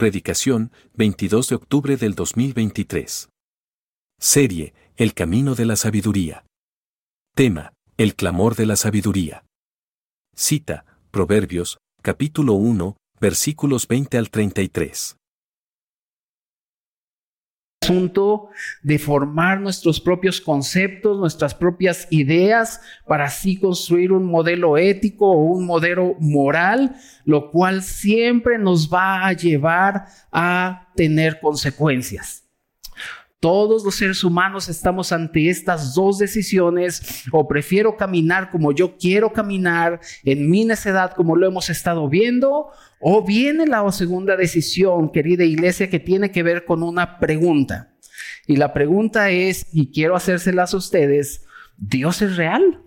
Predicación, 22 de octubre del 2023. Serie, El Camino de la Sabiduría. Tema, El Clamor de la Sabiduría. Cita, Proverbios, capítulo 1, versículos 20 al 33 asunto de formar nuestros propios conceptos, nuestras propias ideas, para así construir un modelo ético o un modelo moral, lo cual siempre nos va a llevar a tener consecuencias. Todos los seres humanos estamos ante estas dos decisiones, o prefiero caminar como yo quiero caminar, en mi necedad como lo hemos estado viendo, o viene la segunda decisión, querida iglesia, que tiene que ver con una pregunta. Y la pregunta es, y quiero hacérselas a ustedes, ¿Dios es real?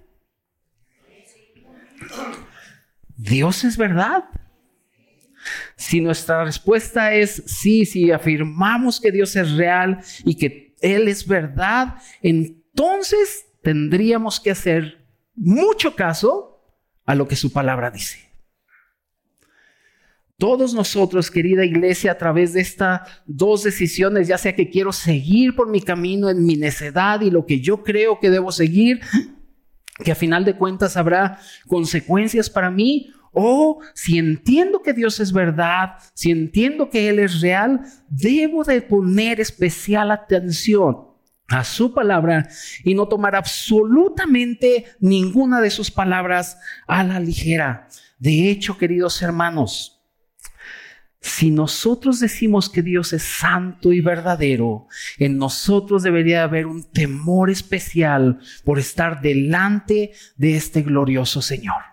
¿Dios es verdad? Si nuestra respuesta es sí, si afirmamos que Dios es real y que Él es verdad, entonces tendríamos que hacer mucho caso a lo que su palabra dice. Todos nosotros, querida iglesia, a través de estas dos decisiones, ya sea que quiero seguir por mi camino en mi necedad y lo que yo creo que debo seguir, que a final de cuentas habrá consecuencias para mí, o si entiendo que Dios es verdad, si entiendo que Él es real, debo de poner especial atención a su palabra y no tomar absolutamente ninguna de sus palabras a la ligera. De hecho, queridos hermanos, si nosotros decimos que Dios es santo y verdadero, en nosotros debería haber un temor especial por estar delante de este glorioso Señor.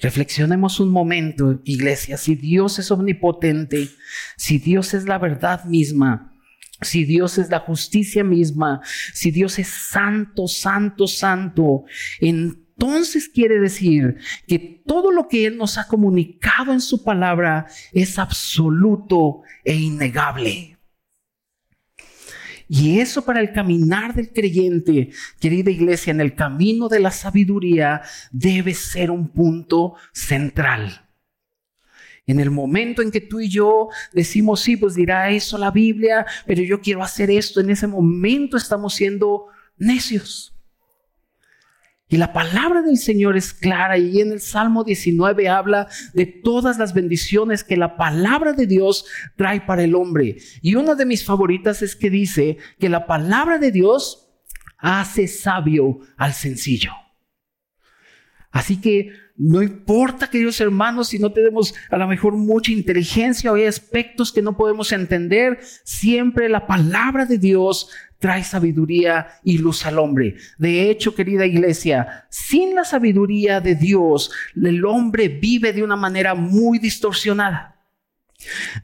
Reflexionemos un momento, iglesia, si Dios es omnipotente, si Dios es la verdad misma, si Dios es la justicia misma, si Dios es santo, santo, santo, entonces quiere decir que todo lo que Él nos ha comunicado en su palabra es absoluto e innegable. Y eso para el caminar del creyente, querida iglesia, en el camino de la sabiduría, debe ser un punto central. En el momento en que tú y yo decimos, sí, pues dirá eso la Biblia, pero yo quiero hacer esto, en ese momento estamos siendo necios. Y la palabra del Señor es clara y en el Salmo 19 habla de todas las bendiciones que la palabra de Dios trae para el hombre. Y una de mis favoritas es que dice que la palabra de Dios hace sabio al sencillo. Así que no importa, queridos hermanos, si no tenemos a lo mejor mucha inteligencia o hay aspectos que no podemos entender, siempre la palabra de Dios trae sabiduría y luz al hombre. De hecho, querida iglesia, sin la sabiduría de Dios, el hombre vive de una manera muy distorsionada.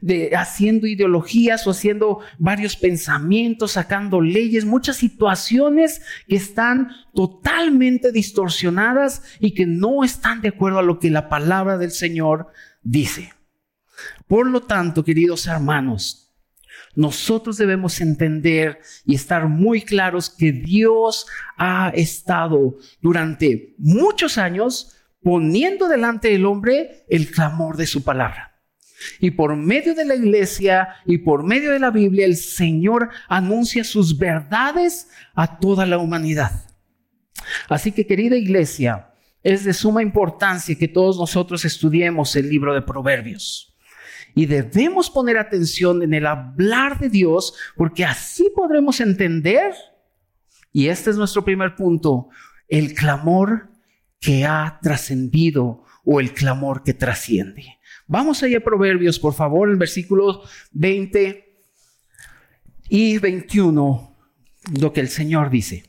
De haciendo ideologías o haciendo varios pensamientos, sacando leyes, muchas situaciones que están totalmente distorsionadas y que no están de acuerdo a lo que la palabra del Señor dice. Por lo tanto, queridos hermanos, nosotros debemos entender y estar muy claros que Dios ha estado durante muchos años poniendo delante del hombre el clamor de su palabra. Y por medio de la iglesia y por medio de la Biblia, el Señor anuncia sus verdades a toda la humanidad. Así que querida iglesia, es de suma importancia que todos nosotros estudiemos el libro de Proverbios. Y debemos poner atención en el hablar de Dios porque así podremos entender, y este es nuestro primer punto, el clamor que ha trascendido o el clamor que trasciende. Vamos allá a Proverbios, por favor, en versículos 20 y 21, lo que el Señor dice.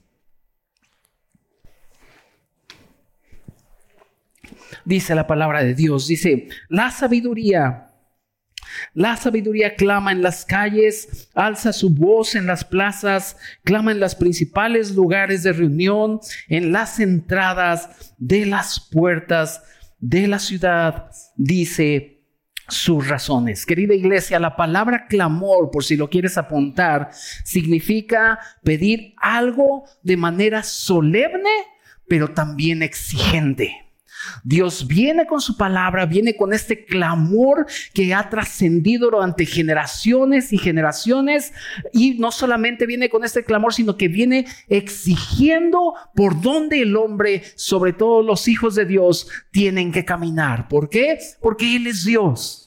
Dice la palabra de Dios, dice, la sabiduría la sabiduría clama en las calles, alza su voz en las plazas, clama en los principales lugares de reunión, en las entradas de las puertas de la ciudad, dice sus razones. Querida iglesia, la palabra clamor, por si lo quieres apuntar, significa pedir algo de manera solemne, pero también exigente. Dios viene con su palabra, viene con este clamor que ha trascendido durante generaciones y generaciones. Y no solamente viene con este clamor, sino que viene exigiendo por dónde el hombre, sobre todo los hijos de Dios, tienen que caminar. ¿Por qué? Porque Él es Dios.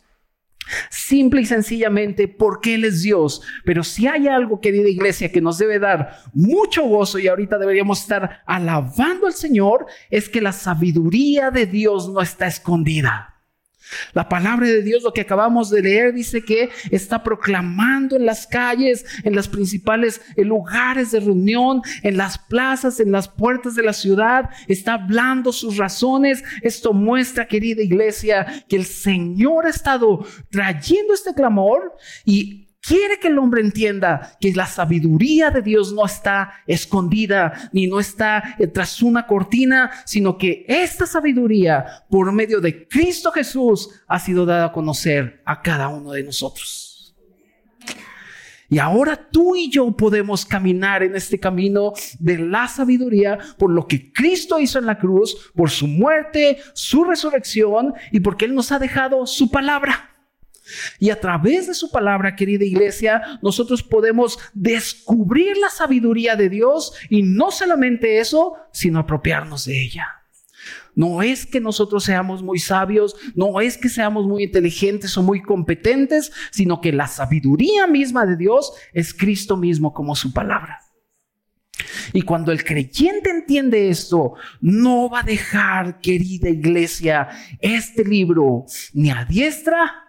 Simple y sencillamente porque Él es Dios. Pero si hay algo, querida iglesia, que nos debe dar mucho gozo y ahorita deberíamos estar alabando al Señor, es que la sabiduría de Dios no está escondida. La palabra de Dios, lo que acabamos de leer, dice que está proclamando en las calles, en los principales lugares de reunión, en las plazas, en las puertas de la ciudad, está hablando sus razones. Esto muestra, querida iglesia, que el Señor ha estado trayendo este clamor y quiere que el hombre entienda que la sabiduría de Dios no está escondida ni no está tras una cortina, sino que esta sabiduría por medio de Cristo Jesús ha sido dada a conocer a cada uno de nosotros. Y ahora tú y yo podemos caminar en este camino de la sabiduría por lo que Cristo hizo en la cruz, por su muerte, su resurrección y porque Él nos ha dejado su palabra. Y a través de su palabra, querida iglesia, nosotros podemos descubrir la sabiduría de Dios y no solamente eso, sino apropiarnos de ella. No es que nosotros seamos muy sabios, no es que seamos muy inteligentes o muy competentes, sino que la sabiduría misma de Dios es Cristo mismo como su palabra. Y cuando el creyente entiende esto, no va a dejar, querida iglesia, este libro ni a diestra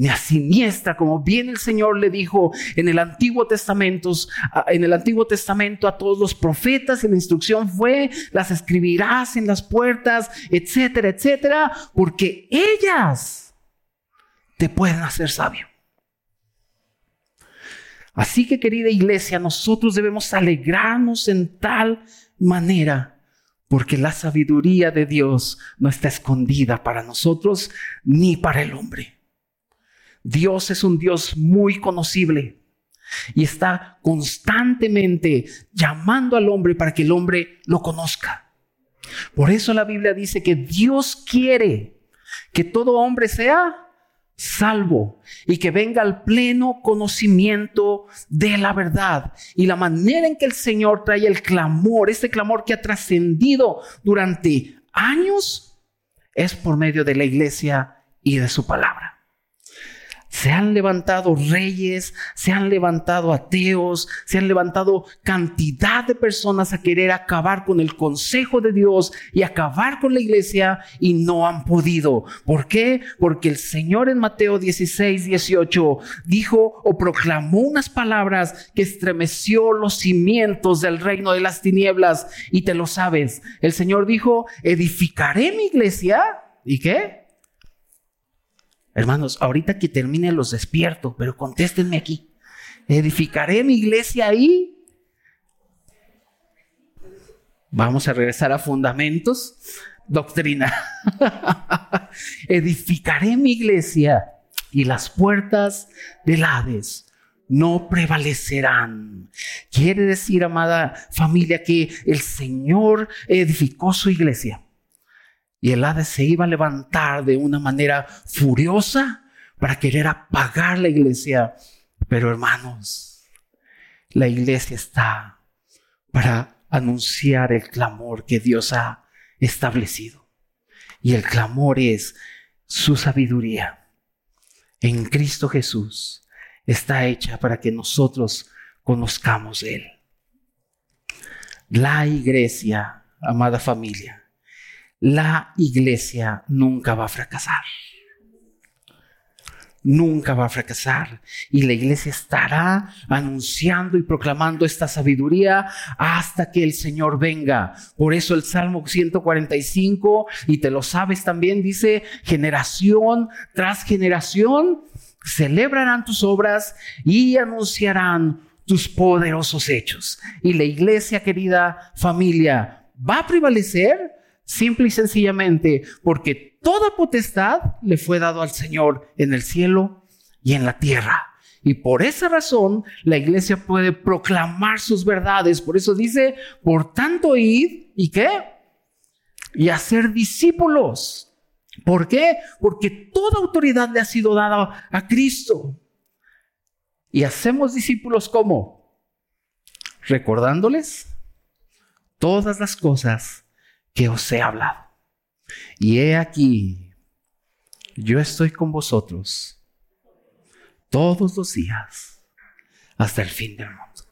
ni a siniestra, como bien el Señor le dijo en el Antiguo Testamento, en el Antiguo Testamento a todos los profetas, y la instrucción fue, las escribirás en las puertas, etcétera, etcétera, porque ellas te pueden hacer sabio. Así que querida iglesia, nosotros debemos alegrarnos en tal manera, porque la sabiduría de Dios no está escondida para nosotros ni para el hombre. Dios es un Dios muy conocible y está constantemente llamando al hombre para que el hombre lo conozca. Por eso la Biblia dice que Dios quiere que todo hombre sea salvo y que venga al pleno conocimiento de la verdad. Y la manera en que el Señor trae el clamor, este clamor que ha trascendido durante años, es por medio de la iglesia y de su palabra. Se han levantado reyes, se han levantado ateos, se han levantado cantidad de personas a querer acabar con el consejo de Dios y acabar con la iglesia y no han podido. ¿Por qué? Porque el Señor en Mateo 16, 18 dijo o proclamó unas palabras que estremeció los cimientos del reino de las tinieblas y te lo sabes. El Señor dijo, edificaré mi iglesia. ¿Y qué? Hermanos, ahorita que termine los despierto, pero contéstenme aquí. ¿Edificaré mi iglesia ahí? Vamos a regresar a fundamentos. Doctrina. Edificaré mi iglesia y las puertas del Hades no prevalecerán. Quiere decir, amada familia, que el Señor edificó su iglesia y el Hades se iba a levantar de una manera furiosa para querer apagar la iglesia. Pero hermanos, la iglesia está para anunciar el clamor que Dios ha establecido. Y el clamor es su sabiduría en Cristo Jesús está hecha para que nosotros conozcamos Él. La iglesia, amada familia, la iglesia nunca va a fracasar. Nunca va a fracasar. Y la iglesia estará anunciando y proclamando esta sabiduría hasta que el Señor venga. Por eso el Salmo 145, y te lo sabes también, dice, generación tras generación, celebrarán tus obras y anunciarán tus poderosos hechos. Y la iglesia, querida familia, va a prevalecer Simple y sencillamente porque toda potestad le fue dado al Señor en el cielo y en la tierra. Y por esa razón la iglesia puede proclamar sus verdades. Por eso dice, por tanto id y qué? y hacer discípulos. ¿Por qué? Porque toda autoridad le ha sido dada a Cristo. Y hacemos discípulos como recordándoles todas las cosas que os he hablado. Y he aquí, yo estoy con vosotros todos los días hasta el fin del mundo.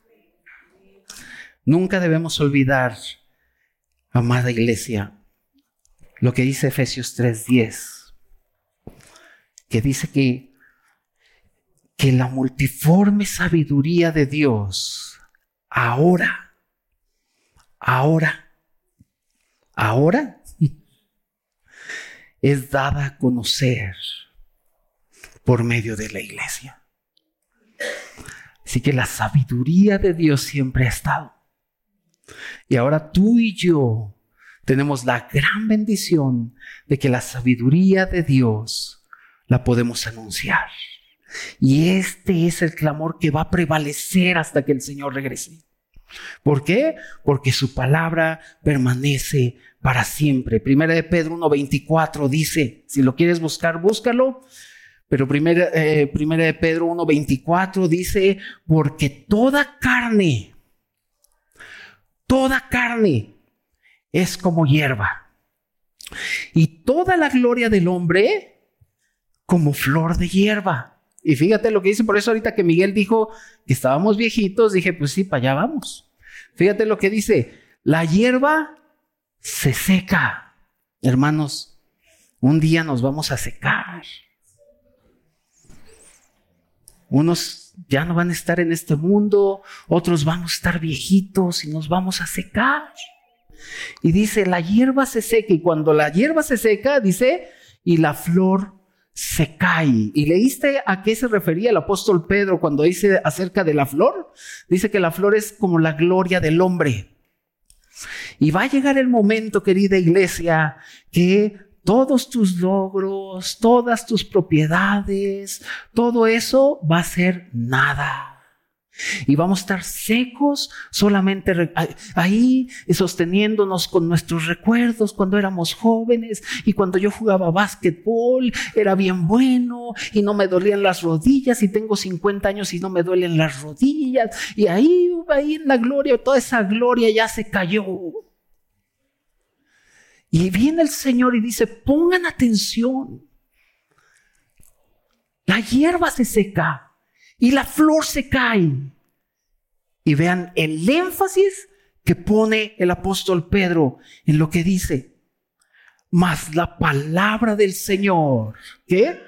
Nunca debemos olvidar, amada iglesia, lo que dice Efesios 3:10, que dice que, que la multiforme sabiduría de Dios ahora, ahora, ahora es dada a conocer por medio de la iglesia. Así que la sabiduría de Dios siempre ha estado. Y ahora tú y yo tenemos la gran bendición de que la sabiduría de Dios la podemos anunciar. Y este es el clamor que va a prevalecer hasta que el Señor regrese. ¿Por qué? Porque su palabra permanece para siempre. Primera de Pedro 1.24 dice, si lo quieres buscar, búscalo. Pero primera, eh, primera de Pedro 1.24 dice, porque toda carne, toda carne es como hierba. Y toda la gloria del hombre como flor de hierba. Y fíjate lo que dice, por eso ahorita que Miguel dijo que estábamos viejitos, dije, pues sí, para allá vamos. Fíjate lo que dice, la hierba se seca. Hermanos, un día nos vamos a secar. Unos ya no van a estar en este mundo, otros vamos a estar viejitos y nos vamos a secar. Y dice, la hierba se seca y cuando la hierba se seca, dice, y la flor se cae. ¿Y leíste a qué se refería el apóstol Pedro cuando dice acerca de la flor? Dice que la flor es como la gloria del hombre. Y va a llegar el momento, querida iglesia, que todos tus logros, todas tus propiedades, todo eso va a ser nada. Y vamos a estar secos solamente ahí sosteniéndonos con nuestros recuerdos cuando éramos jóvenes y cuando yo jugaba básquetbol, era bien bueno y no me dolían las rodillas y tengo 50 años y no me duelen las rodillas. Y ahí, ahí en la gloria, toda esa gloria ya se cayó. Y viene el Señor y dice, pongan atención. La hierba se seca y la flor se cae. Y vean el énfasis que pone el apóstol Pedro en lo que dice. Mas la palabra del Señor, ¿qué?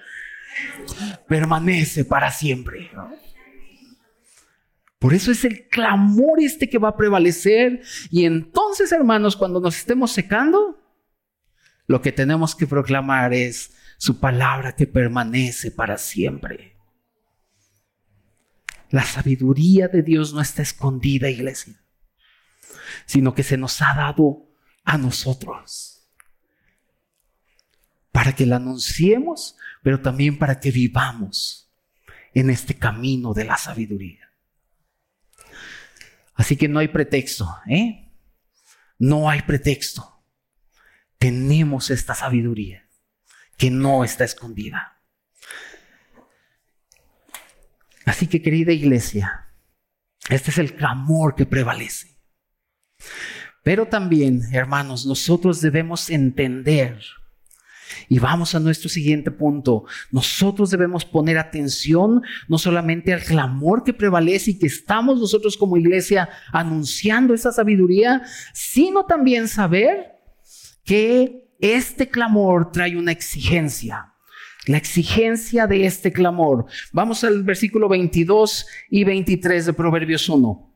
Permanece para siempre. Por eso es el clamor este que va a prevalecer. Y entonces, hermanos, cuando nos estemos secando, lo que tenemos que proclamar es su palabra que permanece para siempre. La sabiduría de Dios no está escondida, iglesia, sino que se nos ha dado a nosotros para que la anunciemos, pero también para que vivamos en este camino de la sabiduría. Así que no hay pretexto, ¿eh? No hay pretexto. Tenemos esta sabiduría que no está escondida. Así que querida iglesia, este es el clamor que prevalece. Pero también, hermanos, nosotros debemos entender, y vamos a nuestro siguiente punto, nosotros debemos poner atención no solamente al clamor que prevalece y que estamos nosotros como iglesia anunciando esa sabiduría, sino también saber que este clamor trae una exigencia la exigencia de este clamor. Vamos al versículo 22 y 23 de Proverbios 1.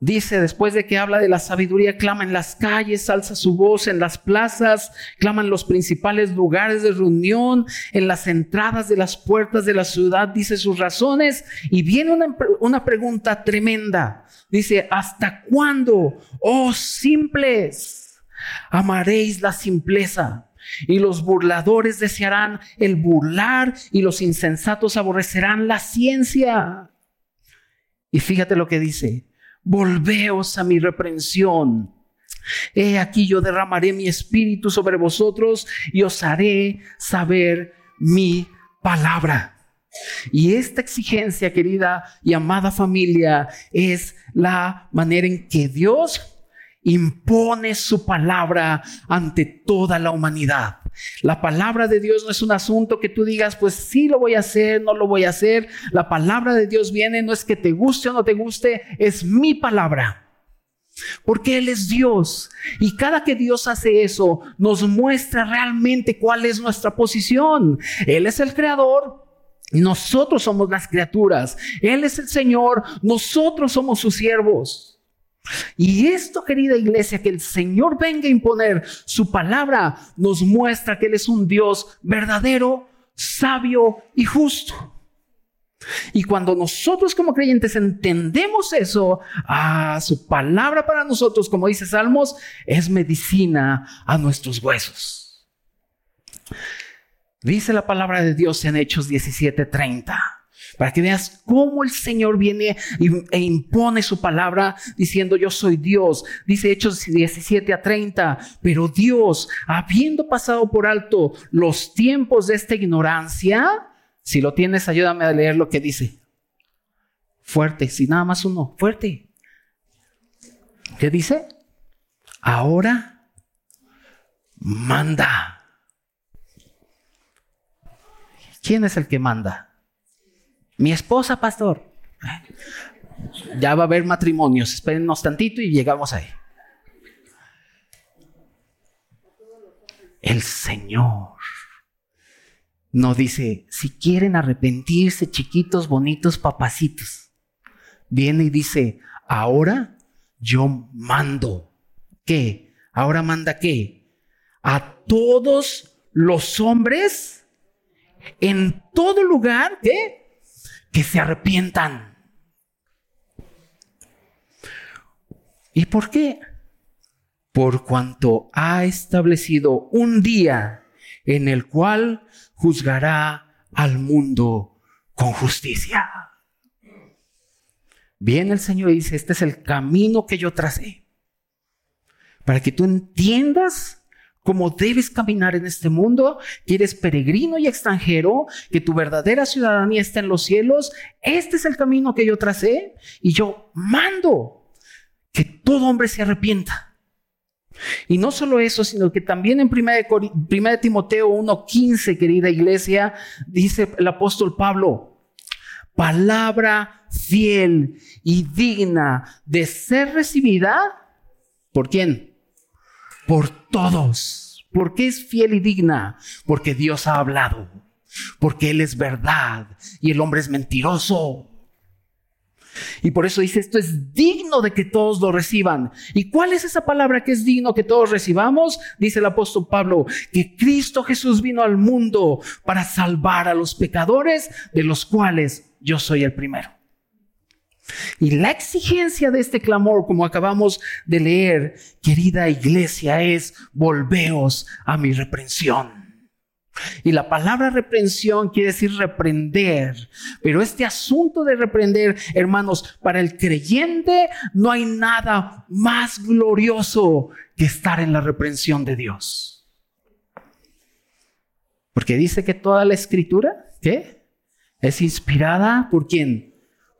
Dice, después de que habla de la sabiduría, clama en las calles, alza su voz en las plazas, clama en los principales lugares de reunión, en las entradas de las puertas de la ciudad, dice sus razones. Y viene una, una pregunta tremenda. Dice, ¿hasta cuándo, oh simples, amaréis la simpleza? Y los burladores desearán el burlar y los insensatos aborrecerán la ciencia. Y fíjate lo que dice, volveos a mi reprensión He aquí yo derramaré mi espíritu sobre vosotros y os haré saber mi palabra. Y esta exigencia, querida y amada familia, es la manera en que Dios impone su palabra ante toda la humanidad. La palabra de Dios no es un asunto que tú digas, pues sí lo voy a hacer, no lo voy a hacer. La palabra de Dios viene, no es que te guste o no te guste, es mi palabra. Porque Él es Dios. Y cada que Dios hace eso, nos muestra realmente cuál es nuestra posición. Él es el creador. Nosotros somos las criaturas. Él es el Señor. Nosotros somos sus siervos. Y esto, querida iglesia, que el Señor venga a imponer su palabra, nos muestra que Él es un Dios verdadero, sabio y justo. Y cuando nosotros como creyentes entendemos eso, ah, su palabra para nosotros, como dice Salmos, es medicina a nuestros huesos. Dice la palabra de Dios en Hechos 17:30, para que veas cómo el Señor viene e impone su palabra diciendo yo soy Dios. Dice Hechos 17 a 30, pero Dios, habiendo pasado por alto los tiempos de esta ignorancia, si lo tienes, ayúdame a leer lo que dice. Fuerte, si nada más uno, fuerte. ¿Qué dice? Ahora manda. ¿Quién es el que manda? Mi esposa, pastor. Ya va a haber matrimonios. Espérennos tantito y llegamos ahí. El Señor no dice, si quieren arrepentirse, chiquitos, bonitos, papacitos. Viene y dice, ahora yo mando. ¿Qué? Ahora manda qué? A todos los hombres en todo lugar ¿qué? Que se arrepientan. ¿Y por qué? Por cuanto ha establecido un día en el cual juzgará al mundo con justicia. Viene el Señor dice, este es el camino que yo tracé, para que tú entiendas cómo debes caminar en este mundo, que eres peregrino y extranjero, que tu verdadera ciudadanía está en los cielos. Este es el camino que yo tracé y yo mando que todo hombre se arrepienta. Y no solo eso, sino que también en 1 de, Timoteo 1.15, querida iglesia, dice el apóstol Pablo, palabra fiel y digna de ser recibida, ¿por quién? Por todos. ¿Por qué es fiel y digna? Porque Dios ha hablado, porque Él es verdad y el hombre es mentiroso. Y por eso dice, esto es digno de que todos lo reciban. ¿Y cuál es esa palabra que es digno que todos recibamos? Dice el apóstol Pablo, que Cristo Jesús vino al mundo para salvar a los pecadores, de los cuales yo soy el primero. Y la exigencia de este clamor, como acabamos de leer, querida iglesia, es volveos a mi reprensión. Y la palabra reprensión quiere decir reprender. Pero este asunto de reprender, hermanos, para el creyente no hay nada más glorioso que estar en la reprensión de Dios. Porque dice que toda la escritura, ¿qué? Es inspirada por quién?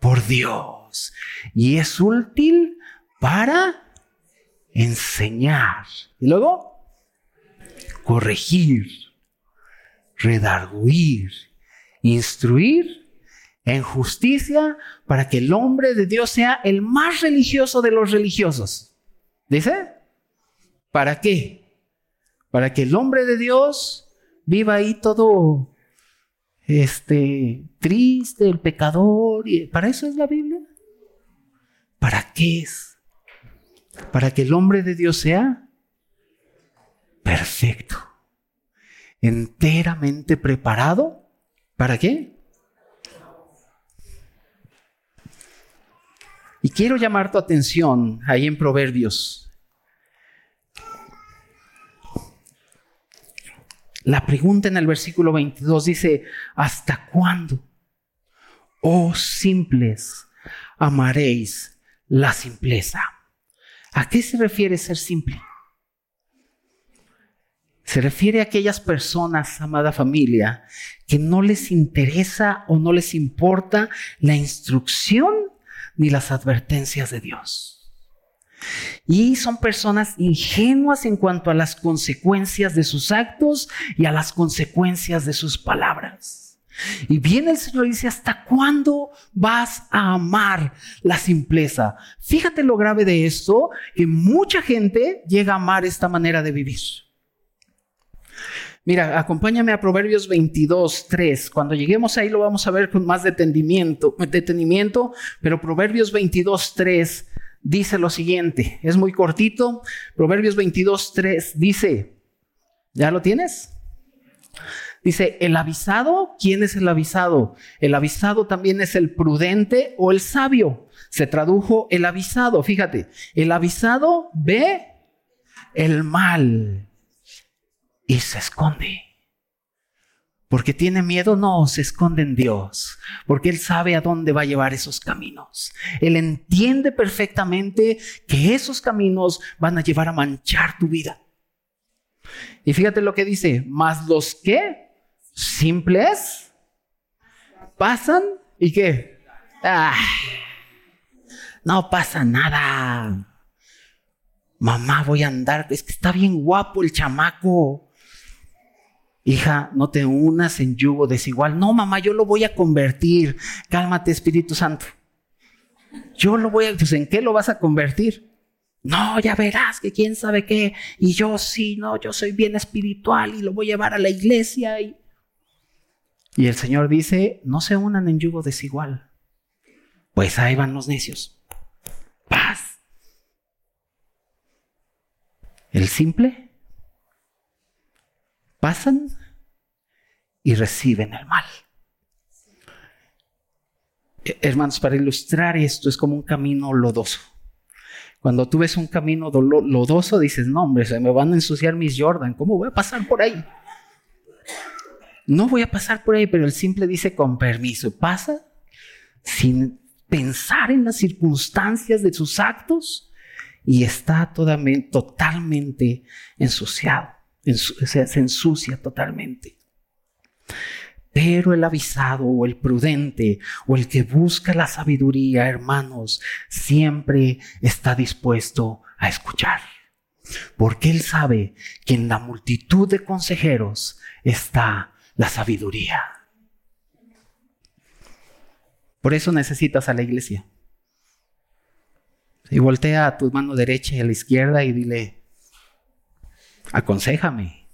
Por Dios. Y es útil para enseñar. Y luego, corregir redarguir, instruir en justicia para que el hombre de Dios sea el más religioso de los religiosos. ¿Dice? ¿Para qué? Para que el hombre de Dios viva ahí todo este triste, el pecador, para eso es la Biblia. ¿Para qué es? Para que el hombre de Dios sea perfecto enteramente preparado. ¿Para qué? Y quiero llamar tu atención ahí en Proverbios. La pregunta en el versículo 22 dice, ¿hasta cuándo, oh simples, amaréis la simpleza? ¿A qué se refiere ser simple? Se refiere a aquellas personas, amada familia, que no les interesa o no les importa la instrucción ni las advertencias de Dios. Y son personas ingenuas en cuanto a las consecuencias de sus actos y a las consecuencias de sus palabras. Y viene el Señor y dice, ¿hasta cuándo vas a amar la simpleza? Fíjate lo grave de esto, que mucha gente llega a amar esta manera de vivir. Mira, acompáñame a Proverbios 22, 3. Cuando lleguemos ahí lo vamos a ver con más detenimiento, detenimiento pero Proverbios 22, 3 dice lo siguiente. Es muy cortito. Proverbios 22, 3 dice, ¿ya lo tienes? Dice, el avisado, ¿quién es el avisado? El avisado también es el prudente o el sabio. Se tradujo el avisado, fíjate, el avisado ve el mal y se esconde. Porque tiene miedo, no, se esconde en Dios, porque Él sabe a dónde va a llevar esos caminos. Él entiende perfectamente que esos caminos van a llevar a manchar tu vida. Y fíjate lo que dice, más los que simples pasan y qué. Ah, no pasa nada. Mamá, voy a andar, es que está bien guapo el chamaco. Hija, no te unas en yugo desigual. No, mamá, yo lo voy a convertir. Cálmate, Espíritu Santo. Yo lo voy a... Pues, ¿En qué lo vas a convertir? No, ya verás que quién sabe qué. Y yo sí, no, yo soy bien espiritual y lo voy a llevar a la iglesia. Y, y el Señor dice, no se unan en yugo desigual. Pues ahí van los necios. Paz. El simple pasan y reciben el mal. Hermanos, para ilustrar esto es como un camino lodoso. Cuando tú ves un camino lodoso, dices, no, hombre, se me van a ensuciar mis Jordan, ¿cómo voy a pasar por ahí? No voy a pasar por ahí, pero el simple dice con permiso, pasa sin pensar en las circunstancias de sus actos y está totalmente ensuciado se ensucia totalmente. Pero el avisado o el prudente o el que busca la sabiduría, hermanos, siempre está dispuesto a escuchar. Porque él sabe que en la multitud de consejeros está la sabiduría. Por eso necesitas a la iglesia. Y voltea a tu mano derecha y a la izquierda y dile, aconsejame,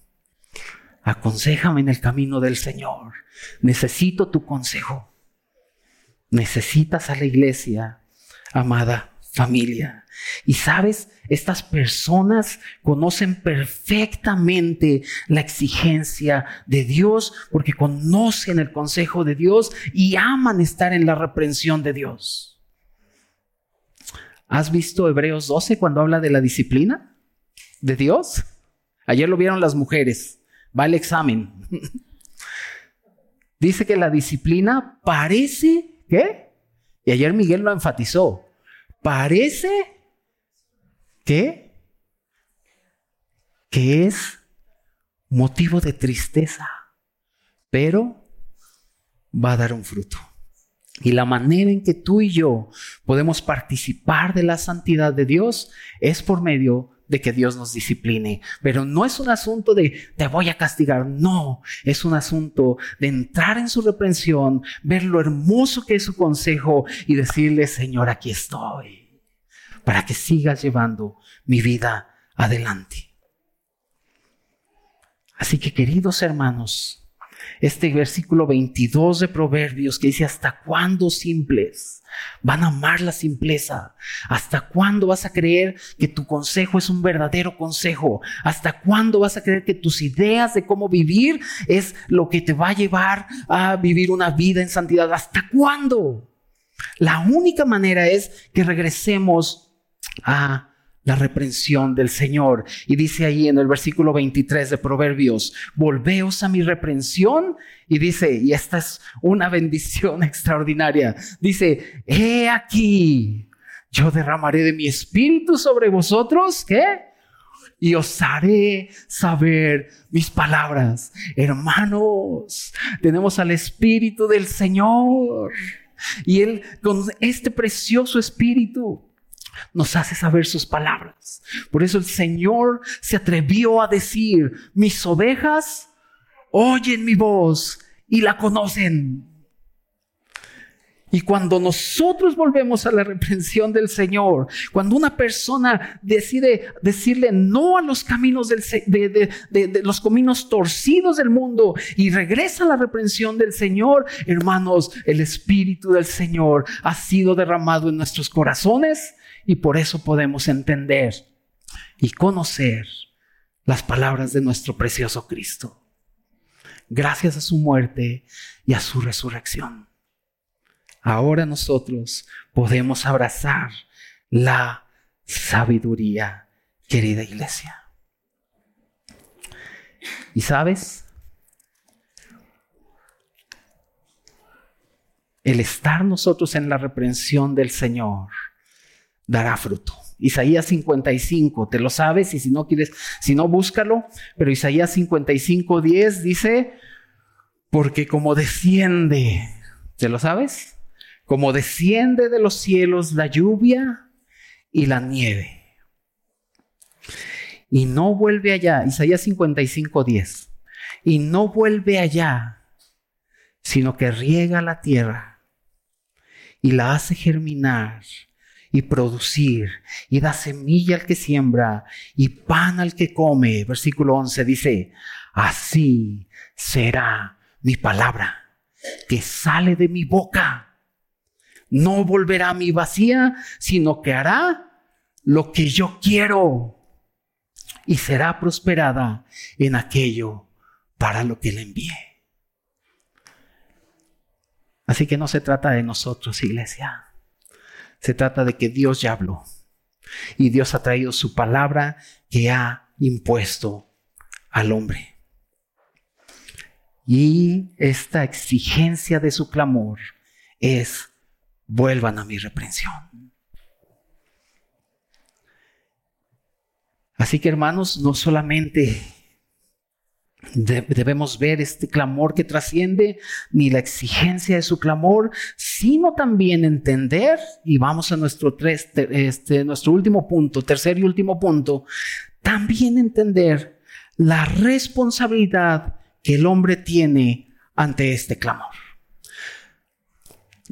aconsejame en el camino del Señor. Necesito tu consejo. Necesitas a la iglesia, amada familia. Y sabes, estas personas conocen perfectamente la exigencia de Dios porque conocen el consejo de Dios y aman estar en la reprensión de Dios. ¿Has visto Hebreos 12 cuando habla de la disciplina de Dios? Ayer lo vieron las mujeres. Va el examen. Dice que la disciplina parece, ¿qué? Y ayer Miguel lo enfatizó. Parece que, que es motivo de tristeza, pero va a dar un fruto. Y la manera en que tú y yo podemos participar de la santidad de Dios es por medio de que Dios nos discipline. Pero no es un asunto de te voy a castigar, no, es un asunto de entrar en su reprensión, ver lo hermoso que es su consejo y decirle, Señor, aquí estoy, para que sigas llevando mi vida adelante. Así que queridos hermanos, este versículo 22 de Proverbios que dice, ¿hasta cuándo simples? Van a amar la simpleza. ¿Hasta cuándo vas a creer que tu consejo es un verdadero consejo? ¿Hasta cuándo vas a creer que tus ideas de cómo vivir es lo que te va a llevar a vivir una vida en santidad? ¿Hasta cuándo? La única manera es que regresemos a la reprensión del Señor. Y dice ahí en el versículo 23 de Proverbios, volveos a mi reprensión. Y dice, y esta es una bendición extraordinaria, dice, he aquí, yo derramaré de mi espíritu sobre vosotros, ¿qué? Y os haré saber mis palabras. Hermanos, tenemos al Espíritu del Señor. Y Él, con este precioso Espíritu, nos hace saber sus palabras. Por eso el Señor se atrevió a decir, mis ovejas oyen mi voz y la conocen. Y cuando nosotros volvemos a la reprensión del Señor, cuando una persona decide decirle no a los caminos del, de, de, los caminos torcidos del mundo y regresa a la reprensión del Señor, hermanos, el Espíritu del Señor ha sido derramado en nuestros corazones y por eso podemos entender y conocer las palabras de nuestro precioso Cristo. Gracias a su muerte y a su resurrección ahora nosotros podemos abrazar la sabiduría, querida iglesia. Y sabes, el estar nosotros en la reprensión del Señor dará fruto. Isaías 55, te lo sabes y si no quieres, si no búscalo, pero Isaías 55, 10 dice, porque como desciende, ¿te lo sabes? como desciende de los cielos la lluvia y la nieve. Y no vuelve allá, Isaías 55, 10. Y no vuelve allá, sino que riega la tierra y la hace germinar y producir y da semilla al que siembra y pan al que come. Versículo 11 dice, así será mi palabra que sale de mi boca no volverá a mi vacía, sino que hará lo que yo quiero y será prosperada en aquello para lo que le envié. Así que no se trata de nosotros, iglesia. Se trata de que Dios ya habló y Dios ha traído su palabra que ha impuesto al hombre. Y esta exigencia de su clamor es vuelvan a mi reprensión. Así que hermanos, no solamente debemos ver este clamor que trasciende, ni la exigencia de su clamor, sino también entender, y vamos a nuestro, tres, este, nuestro último punto, tercer y último punto, también entender la responsabilidad que el hombre tiene ante este clamor.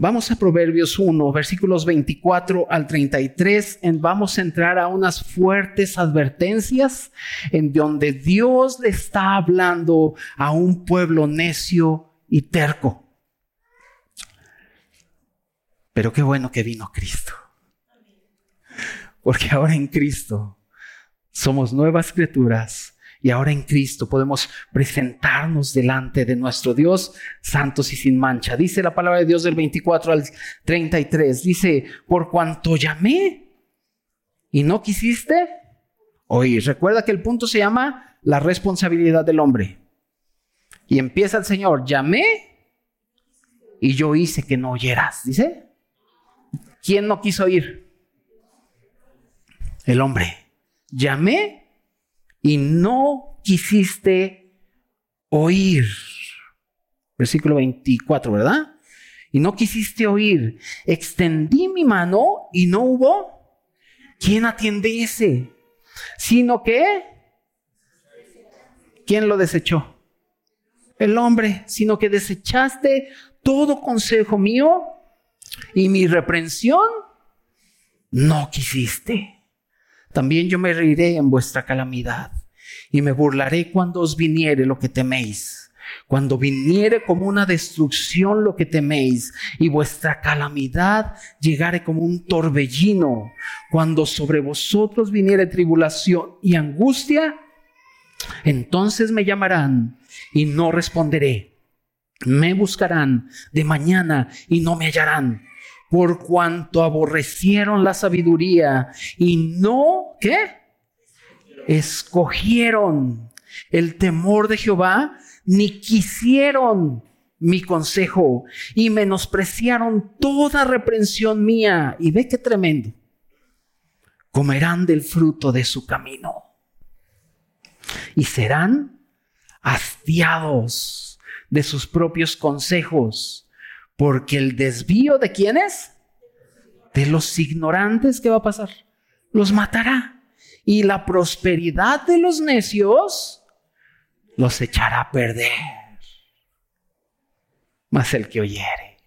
Vamos a Proverbios 1, versículos 24 al 33. vamos a entrar a unas fuertes advertencias en donde Dios le está hablando a un pueblo necio y terco. Pero qué bueno que vino Cristo. Porque ahora en Cristo somos nuevas criaturas y ahora en Cristo podemos presentarnos delante de nuestro Dios santos y sin mancha. Dice la palabra de Dios del 24 al 33. Dice, por cuanto llamé y no quisiste oír. Recuerda que el punto se llama la responsabilidad del hombre. Y empieza el Señor, llamé y yo hice que no oyeras. Dice, ¿quién no quiso oír? El hombre. Llamé y no quisiste oír. Versículo 24, ¿verdad? Y no quisiste oír. Extendí mi mano y no hubo quien ese Sino que, ¿quién lo desechó? El hombre, sino que desechaste todo consejo mío y mi reprensión no quisiste. También yo me reiré en vuestra calamidad y me burlaré cuando os viniere lo que teméis. Cuando viniere como una destrucción lo que teméis y vuestra calamidad llegare como un torbellino, cuando sobre vosotros viniere tribulación y angustia, entonces me llamarán y no responderé. Me buscarán de mañana y no me hallarán por cuanto aborrecieron la sabiduría y no, ¿qué? Escogieron el temor de Jehová, ni quisieron mi consejo y menospreciaron toda reprensión mía. Y ve qué tremendo. comerán del fruto de su camino y serán hastiados de sus propios consejos, porque el desvío de quiénes? De los ignorantes, ¿qué va a pasar? Los matará. Y la prosperidad de los necios los echará a perder. Mas el que oyere,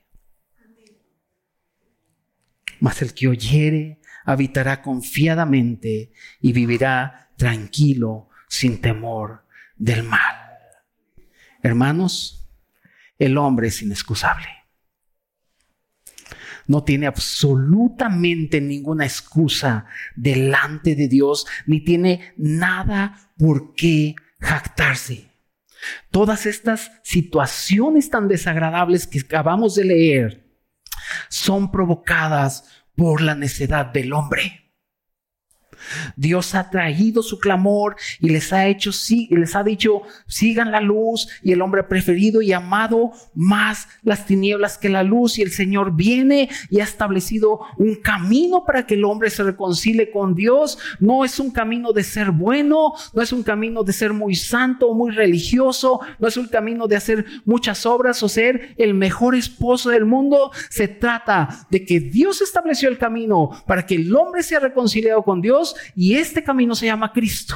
mas el que oyere habitará confiadamente y vivirá tranquilo sin temor del mal. Hermanos, el hombre es inexcusable. No tiene absolutamente ninguna excusa delante de Dios, ni tiene nada por qué jactarse. Todas estas situaciones tan desagradables que acabamos de leer son provocadas por la necedad del hombre. Dios ha traído su clamor y les ha hecho, les ha dicho, sigan la luz y el hombre preferido y amado más las tinieblas que la luz y el Señor viene y ha establecido un camino para que el hombre se reconcilie con Dios. No es un camino de ser bueno, no es un camino de ser muy santo muy religioso, no es un camino de hacer muchas obras o ser el mejor esposo del mundo. Se trata de que Dios estableció el camino para que el hombre sea reconciliado con Dios y este camino se llama Cristo.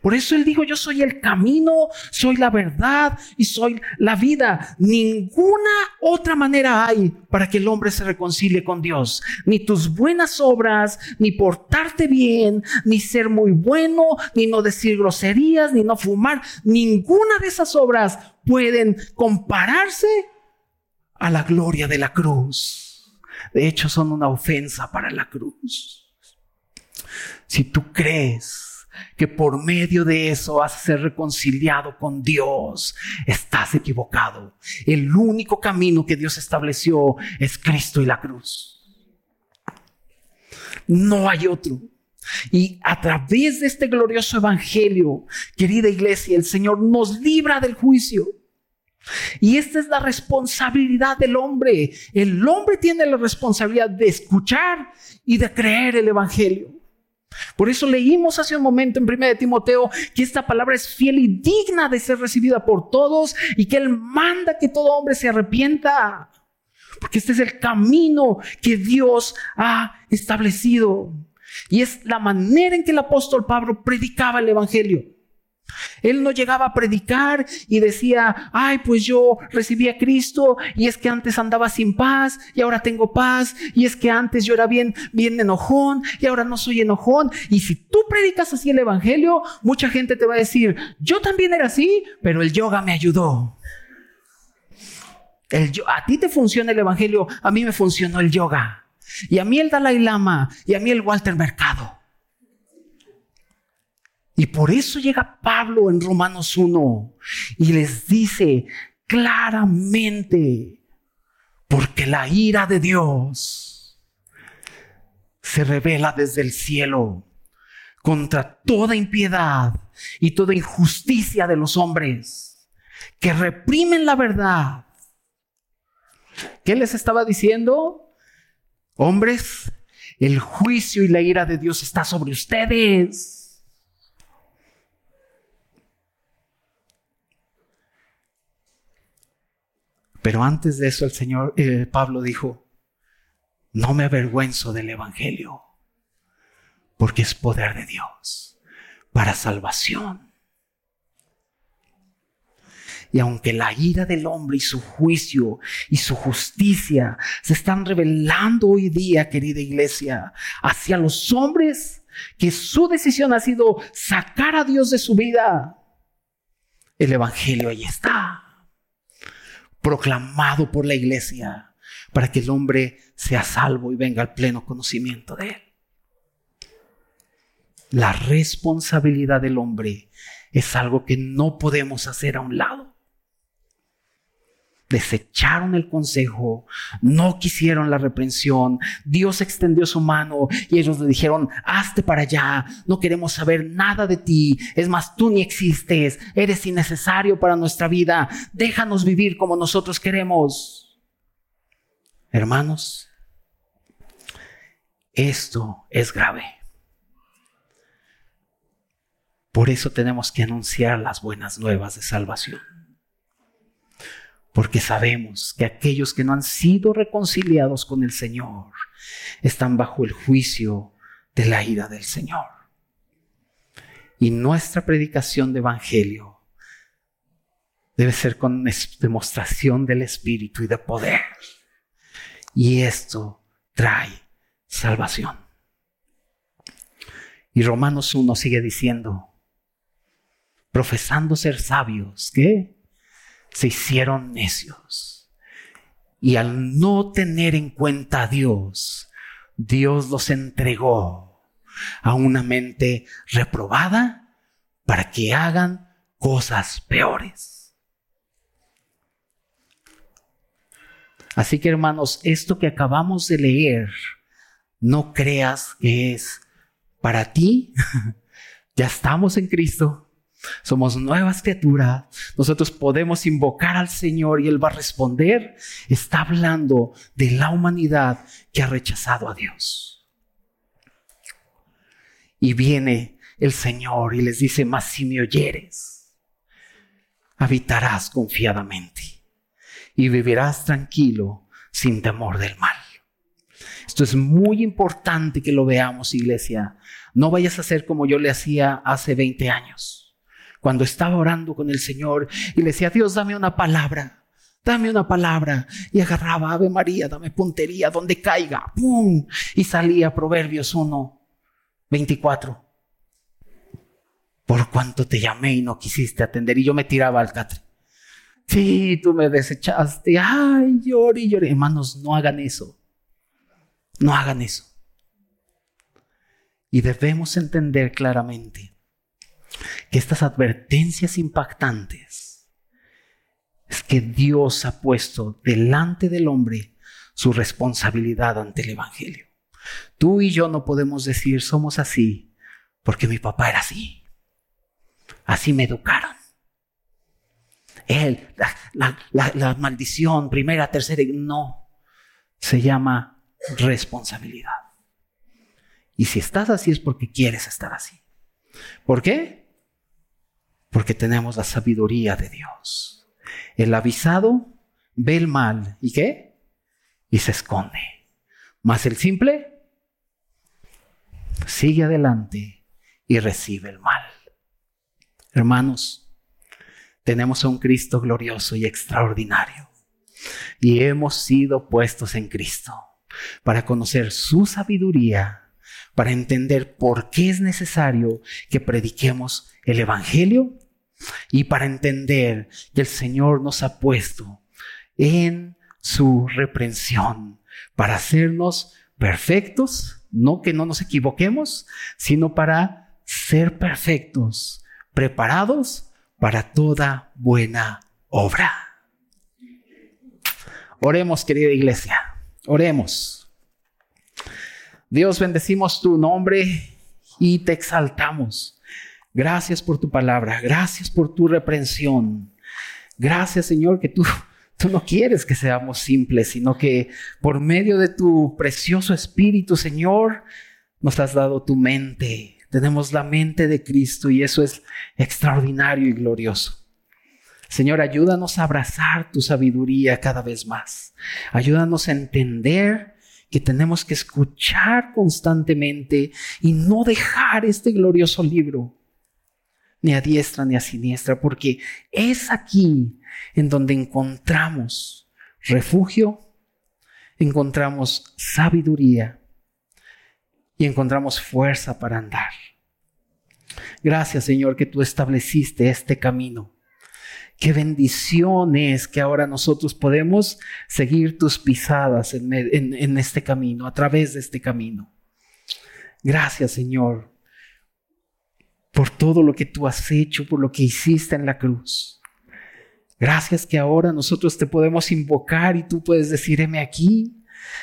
Por eso Él dijo, yo soy el camino, soy la verdad y soy la vida. Ninguna otra manera hay para que el hombre se reconcilie con Dios. Ni tus buenas obras, ni portarte bien, ni ser muy bueno, ni no decir groserías, ni no fumar. Ninguna de esas obras pueden compararse a la gloria de la cruz. De hecho, son una ofensa para la cruz. Si tú crees que por medio de eso vas a ser reconciliado con Dios, estás equivocado. El único camino que Dios estableció es Cristo y la cruz. No hay otro. Y a través de este glorioso evangelio, querida iglesia, el Señor nos libra del juicio. Y esta es la responsabilidad del hombre. El hombre tiene la responsabilidad de escuchar y de creer el evangelio. Por eso leímos hace un momento en 1 de Timoteo que esta palabra es fiel y digna de ser recibida por todos y que Él manda que todo hombre se arrepienta. Porque este es el camino que Dios ha establecido. Y es la manera en que el apóstol Pablo predicaba el Evangelio. Él no llegaba a predicar y decía, ay, pues yo recibí a Cristo y es que antes andaba sin paz y ahora tengo paz y es que antes yo era bien, bien enojón y ahora no soy enojón. Y si tú predicas así el Evangelio, mucha gente te va a decir, yo también era así, pero el yoga me ayudó. El, a ti te funciona el Evangelio, a mí me funcionó el yoga. Y a mí el Dalai Lama y a mí el Walter Mercado. Y por eso llega Pablo en Romanos 1 y les dice claramente, porque la ira de Dios se revela desde el cielo contra toda impiedad y toda injusticia de los hombres que reprimen la verdad. ¿Qué les estaba diciendo? Hombres, el juicio y la ira de Dios está sobre ustedes. Pero antes de eso el Señor, eh, Pablo dijo, no me avergüenzo del Evangelio, porque es poder de Dios para salvación. Y aunque la ira del hombre y su juicio y su justicia se están revelando hoy día, querida iglesia, hacia los hombres, que su decisión ha sido sacar a Dios de su vida, el Evangelio ahí está proclamado por la iglesia para que el hombre sea salvo y venga al pleno conocimiento de él. La responsabilidad del hombre es algo que no podemos hacer a un lado desecharon el consejo, no quisieron la reprensión, Dios extendió su mano y ellos le dijeron, hazte para allá, no queremos saber nada de ti, es más, tú ni existes, eres innecesario para nuestra vida, déjanos vivir como nosotros queremos. Hermanos, Esto es grave. Por eso tenemos que anunciar las buenas nuevas de salvación. Porque sabemos que aquellos que no han sido reconciliados con el Señor están bajo el juicio de la ira del Señor. Y nuestra predicación de Evangelio debe ser con demostración del Espíritu y de poder. Y esto trae salvación. Y Romanos 1 sigue diciendo, profesando ser sabios, que se hicieron necios. Y al no tener en cuenta a Dios, Dios los entregó a una mente reprobada para que hagan cosas peores. Así que hermanos, esto que acabamos de leer, no creas que es para ti. ya estamos en Cristo somos nuevas criaturas. Nosotros podemos invocar al Señor y Él va a responder. Está hablando de la humanidad que ha rechazado a Dios. Y viene el Señor y les dice, mas si me oyeres, habitarás confiadamente y vivirás tranquilo sin temor del mal. Esto es muy importante que lo veamos, iglesia. No vayas a hacer como yo le hacía hace 20 años cuando estaba orando con el Señor y le decía, Dios, dame una palabra, dame una palabra. Y agarraba, Ave María, dame puntería, donde caiga, ¡pum! Y salía Proverbios 1, 24. Por cuanto te llamé y no quisiste atender, y yo me tiraba al catre. Sí, tú me desechaste. Ay, lloré y lloré. Hermanos, no hagan eso. No hagan eso. Y debemos entender claramente que estas advertencias impactantes es que Dios ha puesto delante del hombre su responsabilidad ante el Evangelio. Tú y yo no podemos decir somos así porque mi papá era así. Así me educaron. Él, la, la maldición, primera, tercera, no. Se llama responsabilidad. Y si estás así es porque quieres estar así. ¿Por qué? Porque tenemos la sabiduría de Dios. El avisado ve el mal y qué? Y se esconde. Mas el simple sigue adelante y recibe el mal. Hermanos, tenemos a un Cristo glorioso y extraordinario. Y hemos sido puestos en Cristo para conocer su sabiduría, para entender por qué es necesario que prediquemos el Evangelio y para entender que el Señor nos ha puesto en su reprensión para hacernos perfectos, no que no nos equivoquemos, sino para ser perfectos, preparados para toda buena obra. Oremos, querida iglesia, oremos. Dios, bendecimos tu nombre y te exaltamos. Gracias por tu palabra, gracias por tu reprensión. Gracias, Señor, que tú, tú no quieres que seamos simples, sino que por medio de tu precioso Espíritu, Señor, nos has dado tu mente. Tenemos la mente de Cristo y eso es extraordinario y glorioso. Señor, ayúdanos a abrazar tu sabiduría cada vez más. Ayúdanos a entender que tenemos que escuchar constantemente y no dejar este glorioso libro ni a diestra ni a siniestra, porque es aquí en donde encontramos refugio, encontramos sabiduría y encontramos fuerza para andar. Gracias Señor que tú estableciste este camino. Qué bendición es que ahora nosotros podemos seguir tus pisadas en, en este camino, a través de este camino. Gracias Señor por todo lo que tú has hecho, por lo que hiciste en la cruz. Gracias que ahora nosotros te podemos invocar y tú puedes decir, aquí.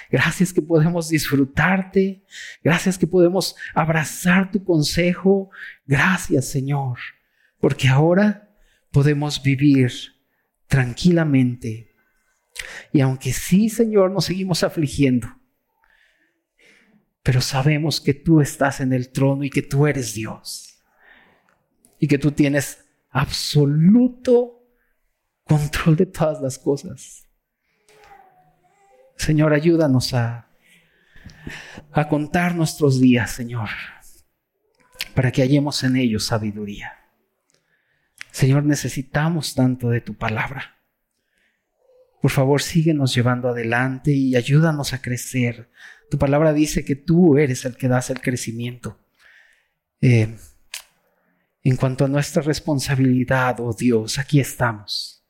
Gracias que podemos disfrutarte. Gracias que podemos abrazar tu consejo. Gracias, Señor, porque ahora podemos vivir tranquilamente. Y aunque sí, Señor, nos seguimos afligiendo, pero sabemos que tú estás en el trono y que tú eres Dios y que tú tienes absoluto control de todas las cosas. Señor, ayúdanos a, a contar nuestros días, Señor, para que hallemos en ellos sabiduría. Señor, necesitamos tanto de tu palabra. Por favor, síguenos llevando adelante y ayúdanos a crecer. Tu palabra dice que tú eres el que das el crecimiento. Eh, en cuanto a nuestra responsabilidad, oh Dios, aquí estamos,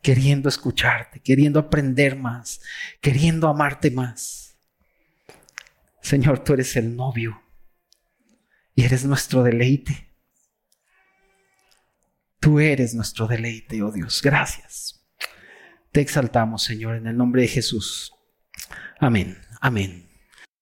queriendo escucharte, queriendo aprender más, queriendo amarte más. Señor, tú eres el novio y eres nuestro deleite. Tú eres nuestro deleite, oh Dios. Gracias. Te exaltamos, Señor, en el nombre de Jesús. Amén. Amén.